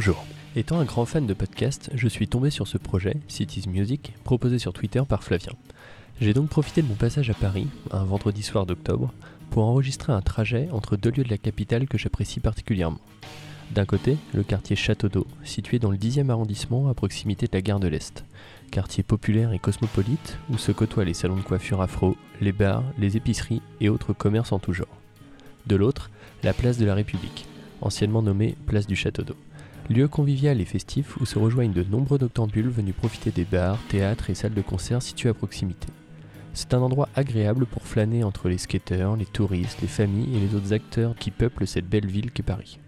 Bonjour. Étant un grand fan de podcast, je suis tombé sur ce projet, Cities Music, proposé sur Twitter par Flavien. J'ai donc profité de mon passage à Paris, un vendredi soir d'octobre, pour enregistrer un trajet entre deux lieux de la capitale que j'apprécie particulièrement. D'un côté, le quartier Château d'Eau, situé dans le 10e arrondissement à proximité de la gare de l'Est. Quartier populaire et cosmopolite où se côtoient les salons de coiffure afro, les bars, les épiceries et autres commerces en tout genre. De l'autre, la place de la République, anciennement nommée place du Château d'Eau. Lieu convivial et festif où se rejoignent de nombreux noctambules venus profiter des bars, théâtres et salles de concert situés à proximité. C'est un endroit agréable pour flâner entre les skateurs, les touristes, les familles et les autres acteurs qui peuplent cette belle ville qu'est Paris.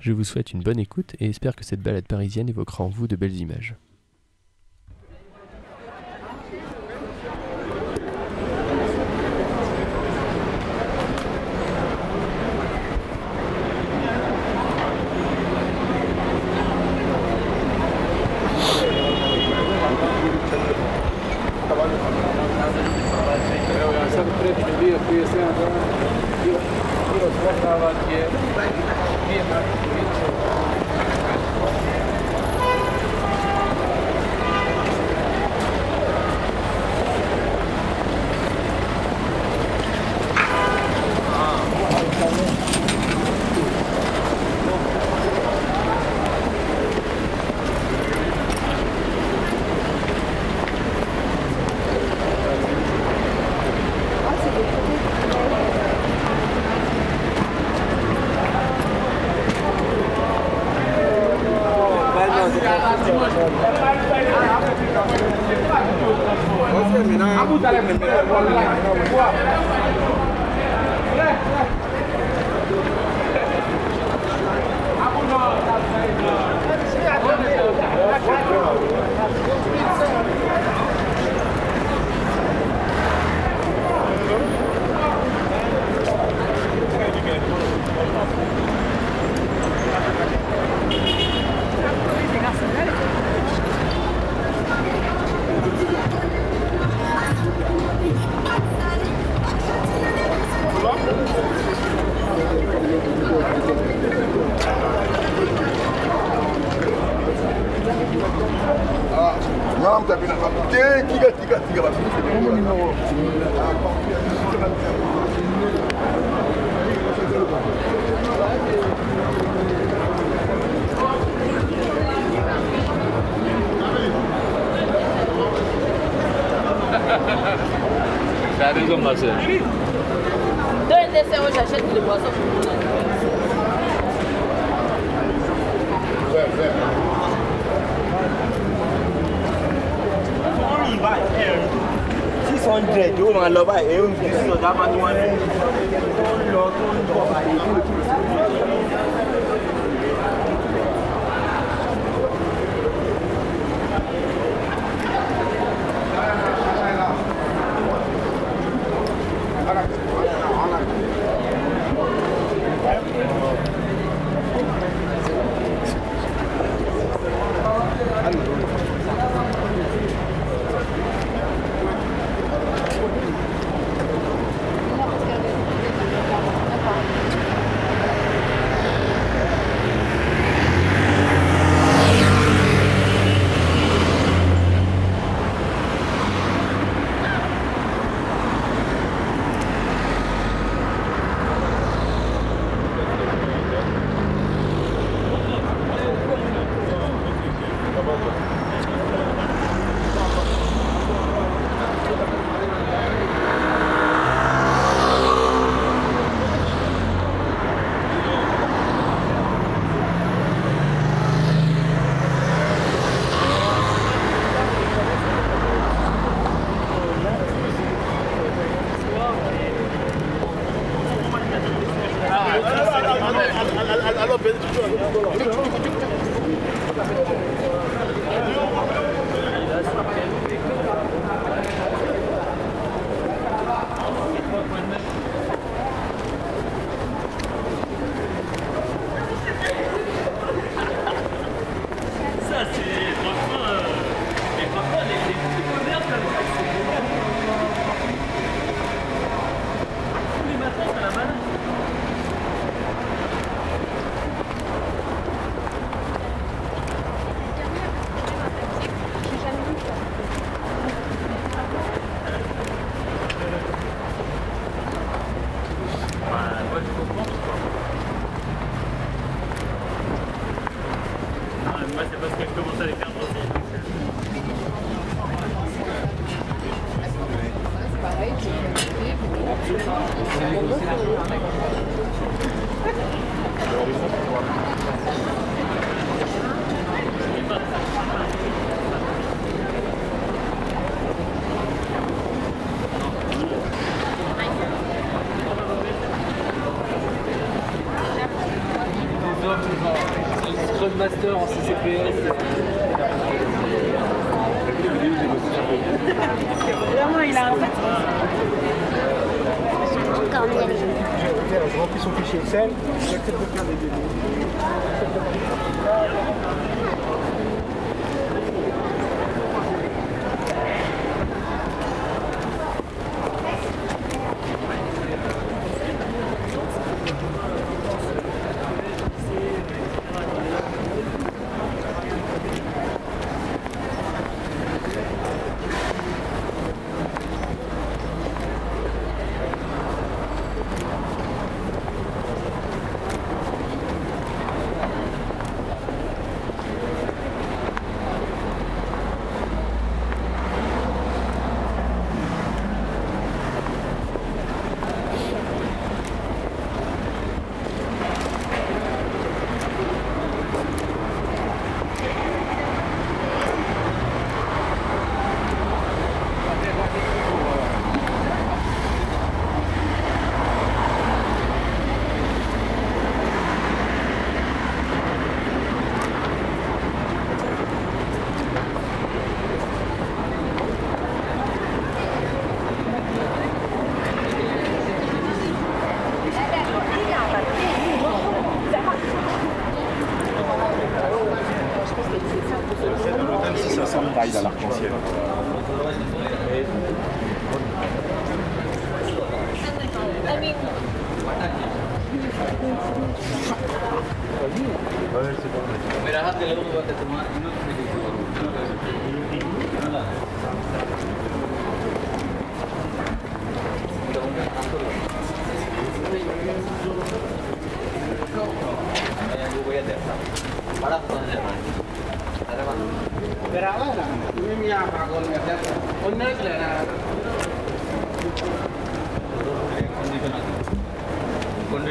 Je vous souhaite une bonne écoute et espère que cette balade parisienne évoquera en vous de belles images. たくなかったでギガギガギガは見せてもらった誰がません。どれですよ、写真でもそう。hundred yóò máa lọ báyìí èyí ò ní sọ̀dá bá ní one hundred tó ń lọ tó ń bọ̀ àyè. Scrum Master en CCPS. Vraiment, il a un fait. Encore mieux. Je remplis son fichier Excel, j'accepte de faire des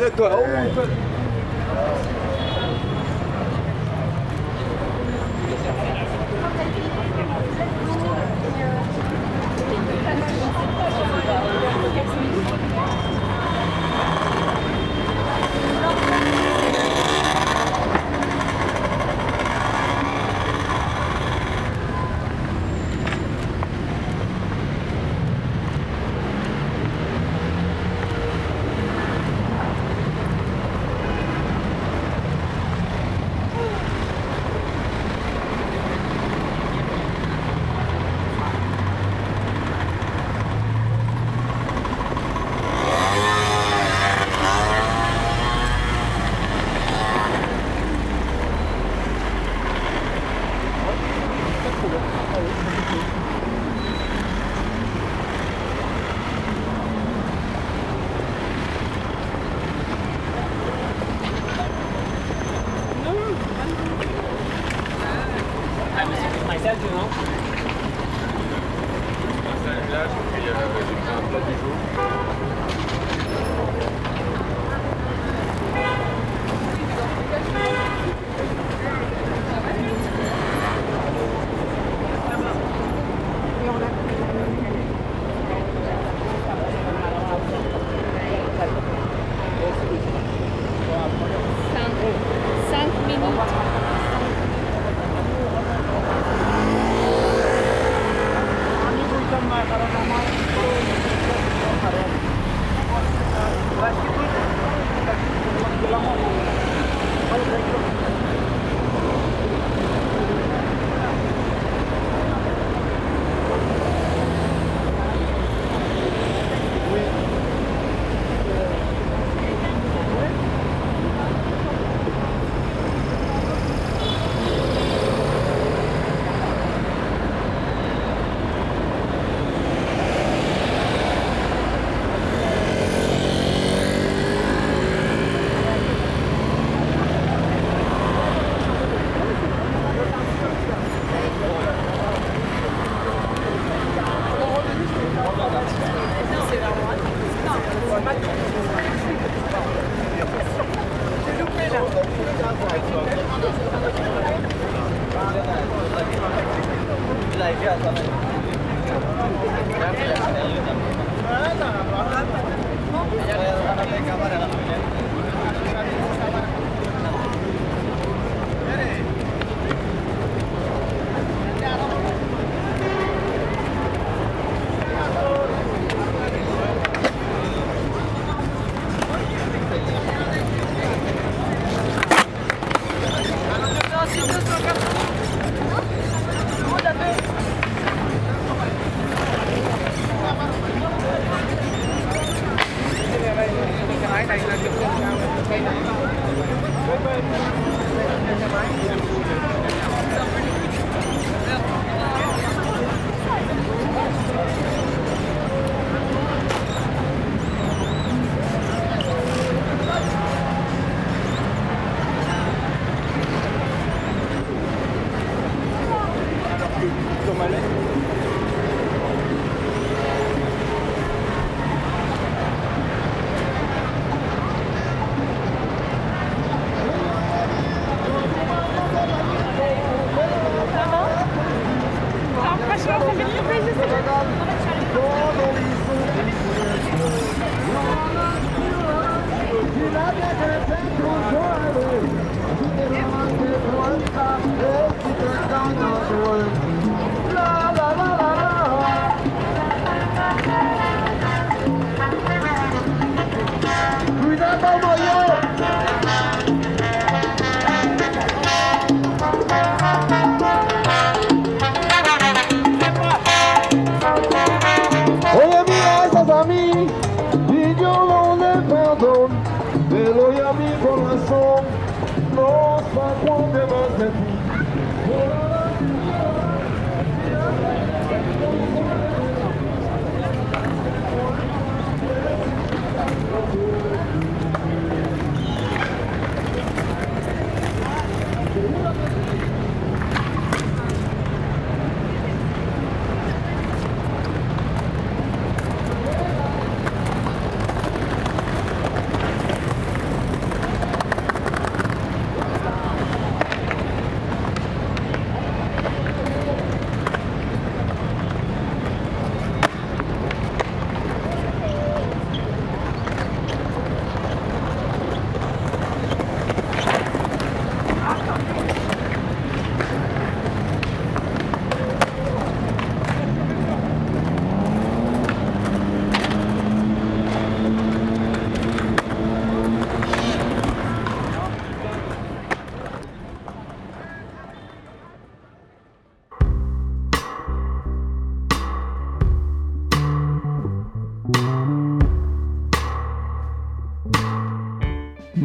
É tua. É.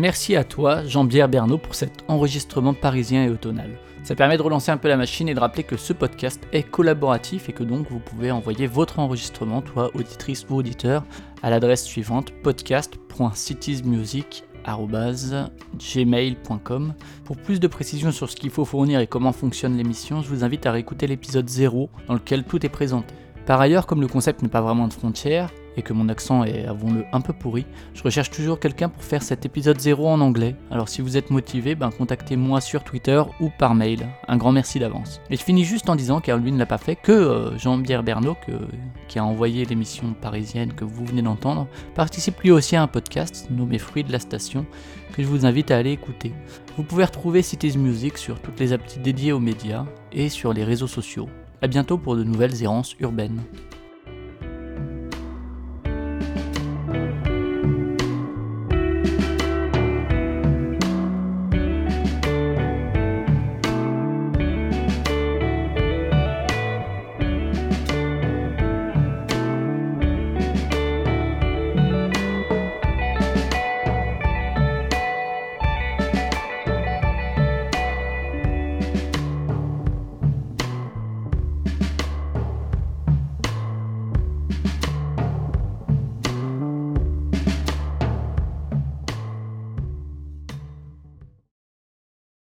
Merci à toi, Jean-Pierre Bernot, pour cet enregistrement parisien et automnal. Ça permet de relancer un peu la machine et de rappeler que ce podcast est collaboratif et que donc vous pouvez envoyer votre enregistrement, toi auditrice ou auditeur, à l'adresse suivante podcast.citiesmusic.gmail.com Pour plus de précisions sur ce qu'il faut fournir et comment fonctionne l'émission, je vous invite à réécouter l'épisode 0 dans lequel tout est présenté. Par ailleurs, comme le concept n'est pas vraiment de frontières, et que mon accent est, avouons-le, un peu pourri, je recherche toujours quelqu'un pour faire cet épisode 0 en anglais. Alors si vous êtes motivé, ben contactez-moi sur Twitter ou par mail. Un grand merci d'avance. Et je finis juste en disant, car lui ne l'a pas fait, que euh, Jean-Pierre Bernot, qui a envoyé l'émission parisienne que vous venez d'entendre, participe lui aussi à un podcast nommé Fruits de la Station, que je vous invite à aller écouter. Vous pouvez retrouver Cities Music sur toutes les applis dédiées aux médias et sur les réseaux sociaux. A bientôt pour de nouvelles errances urbaines.